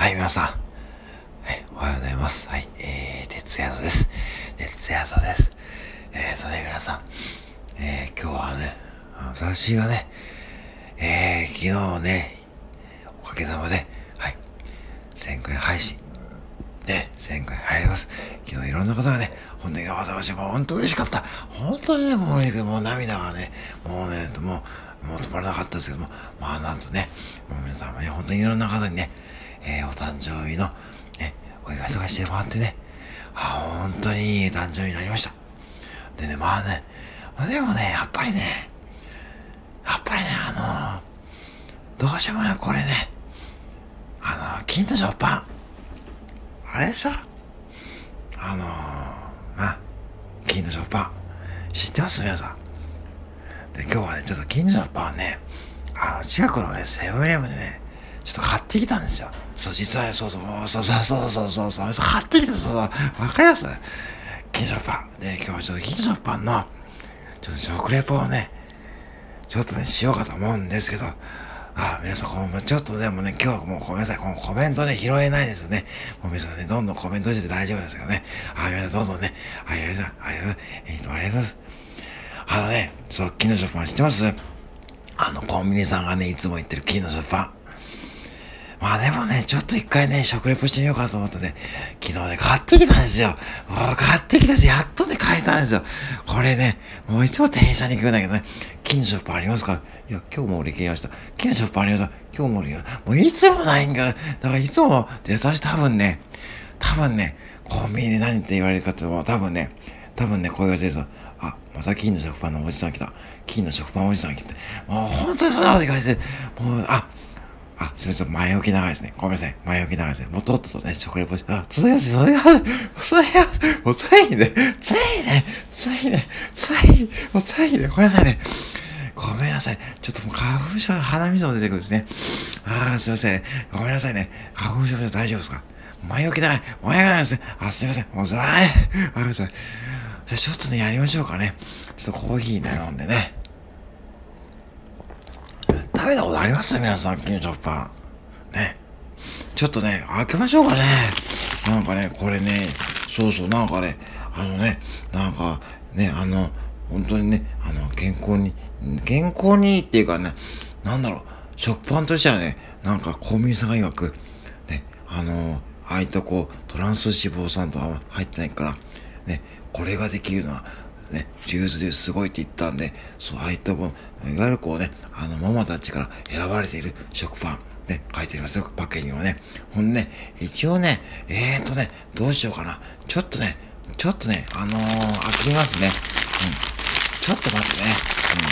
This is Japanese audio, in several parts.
はい、皆さん。はい、おはようございます。はい、えー、徹夜とです。徹夜とです。えーとね、皆さん。えー、今日はね、私がね、えー、昨日ね、おかげさまで、はい、1000回配信、ね、1000回入ります。昨日いろんな方がね、本当に私も本当嬉しかった。本当にね、もう、もう涙がね、もうね、もう、もう止まらなかったですけども、まあなんとね、もう皆さんもね、本当にいろんな方にね、えー、お誕生日の、ね、お祝いとかしてもらってね、あ、本当にいい誕生日になりました。でね、まあね、でもね、やっぱりね、やっぱりね、あのー、どうしてもね、これね、あのー、金の食パン、あれでしょ？あのー、な、金の食パン、知ってます？皆さん。で、今日はね、ちょっと近所のパンね、あの、近くのね、セブンイレブンでね、ちょっと買ってきたんですよ。そう、実は、そうそう、そうそうそうそうそうそう、買ってきた、そうそう、わかります近所パン。で、今日はちょっと近所パンの、ちょっと食レポをね、ちょっとね、しようかと思うんですけど、あ、皆さん、この、ちょっとでもね、今日はもうごめんなさい、このコメントね、拾えないですよね。もう皆さんね、どんどんコメントして大丈夫ですけどね。あ、皆さん、どんどんね、あ、皆さん、ありがとうございます。ありがとうございます。あのね、そう、金の食パン知ってますあの、コンビニさんがね、いつも言ってる金の食パン。まあでもね、ちょっと一回ね、食レポしてみようかと思ってね、昨日ね、買ってきたんですよ。もう買ってきたし、やっとね、買えたんですよ。これね、もういつも店員さんに聞くんだけどね、金の食パンありますかいや、今日も売り切りました。金の食パンありますか今日も売り切りました。もういつもないんかだからいつも、で、私多分ね、多分ね、コンビニで何って言われるかっていうと、多分ね、多分ね、こう言われてるぞ。あ、また金の食パンのおじさん来た。金の食パンおじさん来て。もう本当にそんなこと言われて、もう、あ、あ、すみません、前置き長いですね。ごめんなさい。前置き長いですね。もうとっととね、食レポして、あ、ついです、それが、それが、もうついね、ついね、ついね、つい、もうついね、ごめんなさいね。ごめんなさい。ちょっともう花粉症、鼻水も出てくるんですね。ああ、すいません。ごめんなさいね。花粉症大丈夫ですか？前置き長い。前置き長いですね。あ、すいません。もう、あい。ごめんなさい。じゃちょっとね、やりましょうかね。ちょっとコーヒーね、飲んでね。食べたことあります皆さん、金食パン。ね。ちょっとね、開けましょうかね。なんかね、これね、そうそう、なんかね、あのね、なんか、ね、あの、本当にね、あの、健康に、健康にいいっていうかね、なんだろう、食パンとしてはね、なんか、コンビニさんが曰く、ね、あの、ああいったこう、トランス脂肪酸とは入ってないから、ね、これができるのは、ね、リューズですごいって言ったんで、そう、ああいったこう、いわゆるこうね、あの、ママたちから選ばれている食パン、ね、書いてありますよ、パッケージにもね。ほんでね、一応ね、えーとね、どうしようかな。ちょっとね、ちょっとね、あのー、開けますね。うん。ちょっと待ってね。う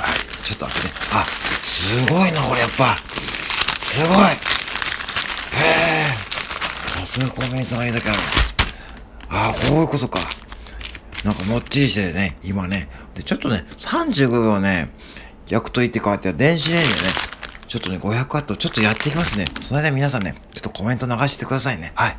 ん。はい、ちょっと開けて。あ、すごいな、これやっぱ。すごい。へえ。さすがコンビニさんがいいだけある。ああ、こういうことか。なんかもっちりしてね、今ね。で、ちょっとね、35秒ね、焼くといいって書いて電子レンジでね、ちょっとね、500ワットちょっとやっていきますね。その間皆さんね、ちょっとコメント流してくださいね。はい。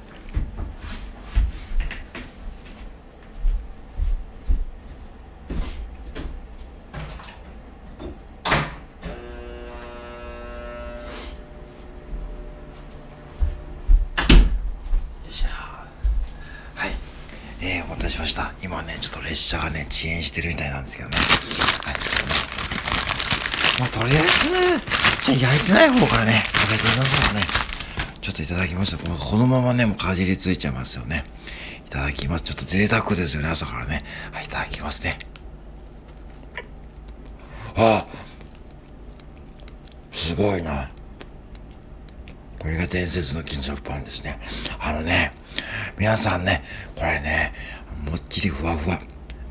えー、お待たせしました。今ね、ちょっと列車がね、遅延してるみたいなんですけどね。はい、ちょっとね。まあ、とりあえず、じゃ焼いてない方からね、食べてみましょうね。ちょっといただきますよ。このままね、もうかじりついちゃいますよね。いただきます。ちょっと贅沢ですよね、朝からね。はい、いただきますね。ああすごいな。これが伝説の金属パンですね。あのね、皆さんね、これね、っちりふわふわ。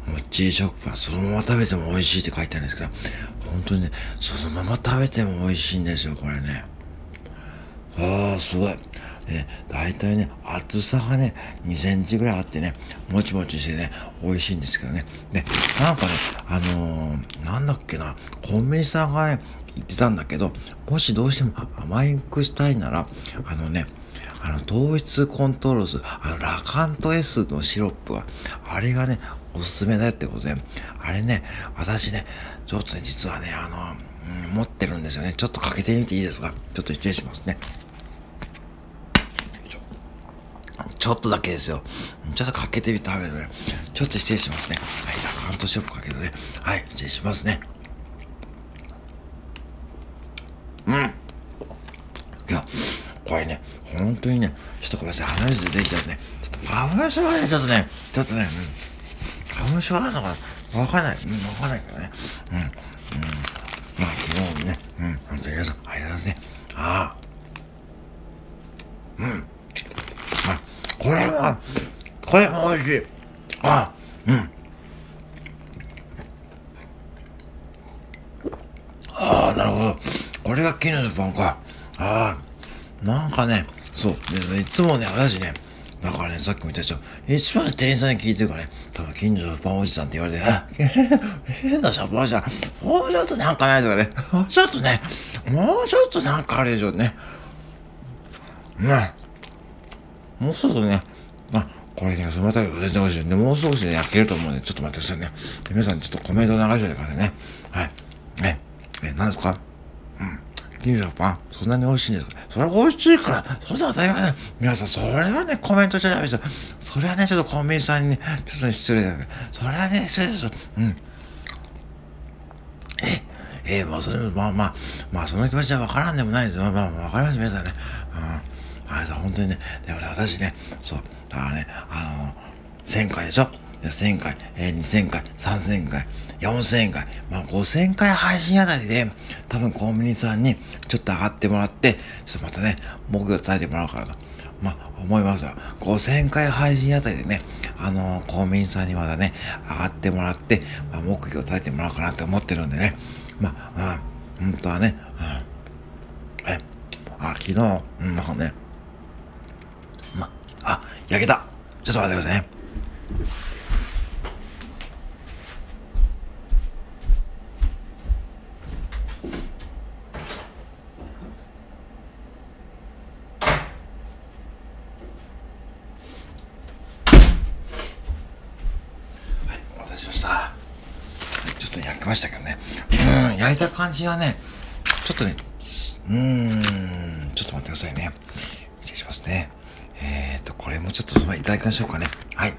もっちり食パン、そのまま食べても美味しいって書いてあるんですけど、本当にね、そのまま食べても美味しいんですよ、これね。ああ、すごい。ね、大体ね、厚さがね、2センチぐらいあってね、もちもちしてね、美味しいんですけどね。で、なんかね、あのー、なんだっけな、コンビニさんがね、言ってたんだけど、もしどうしても甘くしたいなら、あのね、あの、糖質コントロールする、あの、ラカント S のシロップは、あれがね、おすすめだよってことで、あれね、私ね、ちょっとね、実はね、あの、うん、持ってるんですよね。ちょっとかけてみていいですか？ちょっと失礼しますね。ちょっとだけですよ。ちょっとかけてみたべるね。ちょっと失礼しますね。はい、アカントショップかけどね。はい、失礼しますね。うん。いや、これね、本当にね、ちょっとごめんなさい、鼻水出てきちゃうね。ちょっと花粉症はね、ちょっとね、ちょっとね、うん。花粉症あるのかな？わかんない。うん、わかんないけどね。うん。うん。まあ、昨日ね、うん、本当に皆さん、ありがとうございますね。ああ。うん。あ、これは、これも美味しい。あ、うん。ああ、なるほど。これが絹のパンか。ああ、なんかね、そう。でいつもね、私ね、だからね、さっきも言ったでしょ。いつもね、店員さんに聞いてるからね、多分近所のパンおじさんって言われて、あ、変なシャパンおじゃん。もうちょっとなんかないとかね。もうちょっとね、もうちょっとなんかあるでしょね。ね。もうすぐね、あ、これね、そのまた全然美味しい。で、もう少しね、焼けると思うんで、ちょっと待ってくださいね。皆さんちょっとコメント流しといてくださいね。はい。え、え、何ですか。金のパン、そんなに美味しいんですかそれ美味しいから、そんな当たり前だ。皆さん、それはね、コメントしちゃダメですよ。それはね、ちょっとコンビニさんにね、ちょっとね、失礼だね。それはね、失礼ですよ。うん。え、えー、まあ、それ、まあまあ、まあ、その気持ちはわからんでもないですよ。まあ、まあ、わかります、皆さんね。うん。あれだ、本当にね、でもね、私ね、そう、だからね、あのー、1000回でしょ？1000回、えー、2000回、3000回、4000回、まあ、5000回配信あたりで、多分コンビニさんにちょっと上がってもらって、ちょっとまたね、目標を伝えてもらおうかなと。まあ、思いますよ。5000回配信あたりでね、あのー、コンビニさんにまだね、上がってもらって、まあ、目標を伝えてもらおうかなって思ってるんでね。まあ、うん、本当はね、うん、え、あ、昨日、うん、なんかね、まあ、焼けたちょっと待ってくださいね。焼きましたけどね。うん、焼いた感じはね、ちょっとね、うーん、ちょっと待ってくださいね。失礼しますね。えーと、これもちょっとそのままいただきましょうかね。はい。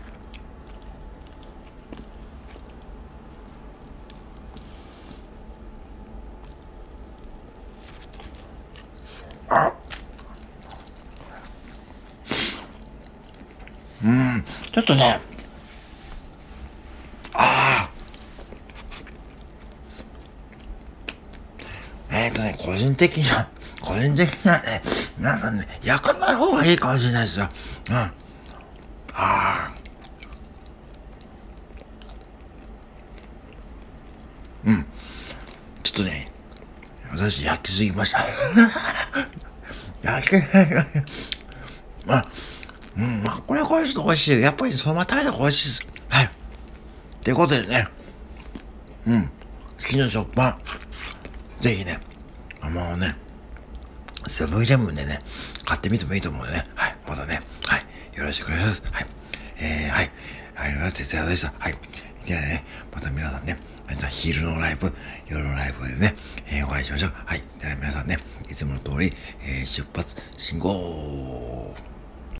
あうん、ちょっとね、えっ、ー、とね、個人的な、個人的なね、皆さんね、焼かない方がいいかもしれないですよ。うん。ああ。うん。ちょっとね、私焼きすぎました。焼けない。まあ、うん、まあ、これはこれちょっと美味しい。やっぱりそのまま食べた方が美味しいです。はい。ということでね、うん、好きな食パン、ぜひね、もうね、セブンイレブンでね、買ってみてもいいと思うのでね、はい、まだね、はい、よろしくお願いします。はい、えー、はい、ありがとうございます。哲也でした。はい。ではね、また皆さんね、昼のライブ、夜のライブでね、えー、お会いしましょう。はい。では皆さんね、いつもの通り、えー、出発、信号